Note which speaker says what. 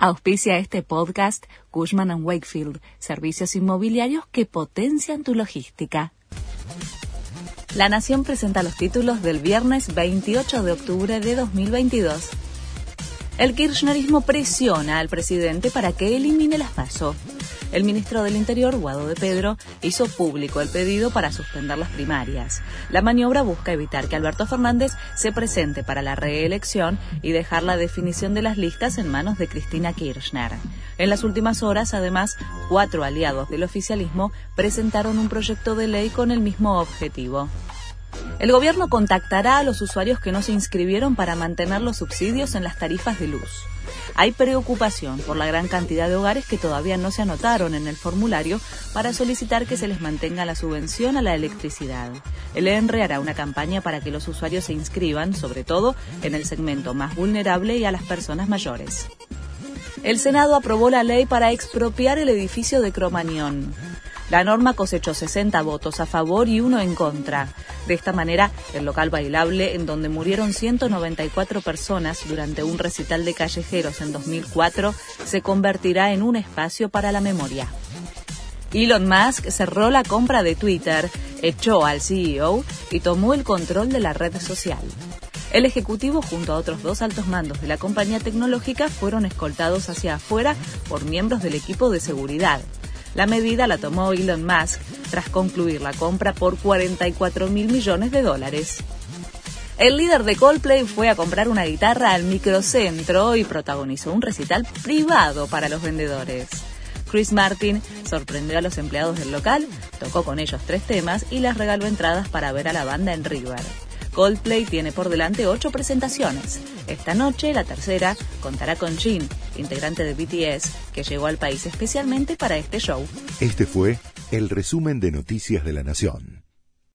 Speaker 1: Auspicia este podcast Cushman ⁇ Wakefield, servicios inmobiliarios que potencian tu logística. La Nación presenta los títulos del viernes 28 de octubre de 2022. El kirchnerismo presiona al presidente para que elimine las PASO. El ministro del Interior, Guado de Pedro, hizo público el pedido para suspender las primarias. La maniobra busca evitar que Alberto Fernández se presente para la reelección y dejar la definición de las listas en manos de Cristina Kirchner. En las últimas horas, además, cuatro aliados del oficialismo presentaron un proyecto de ley con el mismo objetivo. El gobierno contactará a los usuarios que no se inscribieron para mantener los subsidios en las tarifas de luz. Hay preocupación por la gran cantidad de hogares que todavía no se anotaron en el formulario para solicitar que se les mantenga la subvención a la electricidad. El ENRE hará una campaña para que los usuarios se inscriban, sobre todo en el segmento más vulnerable y a las personas mayores. El Senado aprobó la ley para expropiar el edificio de Cromañón. La norma cosechó 60 votos a favor y uno en contra. De esta manera, el local bailable, en donde murieron 194 personas durante un recital de callejeros en 2004, se convertirá en un espacio para la memoria. Elon Musk cerró la compra de Twitter, echó al CEO y tomó el control de la red social. El ejecutivo junto a otros dos altos mandos de la compañía tecnológica fueron escoltados hacia afuera por miembros del equipo de seguridad. La medida la tomó Elon Musk tras concluir la compra por 44 mil millones de dólares. El líder de Coldplay fue a comprar una guitarra al microcentro y protagonizó un recital privado para los vendedores. Chris Martin sorprendió a los empleados del local, tocó con ellos tres temas y les regaló entradas para ver a la banda en River. Coldplay tiene por delante ocho presentaciones. Esta noche, la tercera, contará con Jin, integrante de BTS, que llegó al país especialmente para este show.
Speaker 2: Este fue el resumen de Noticias de la Nación.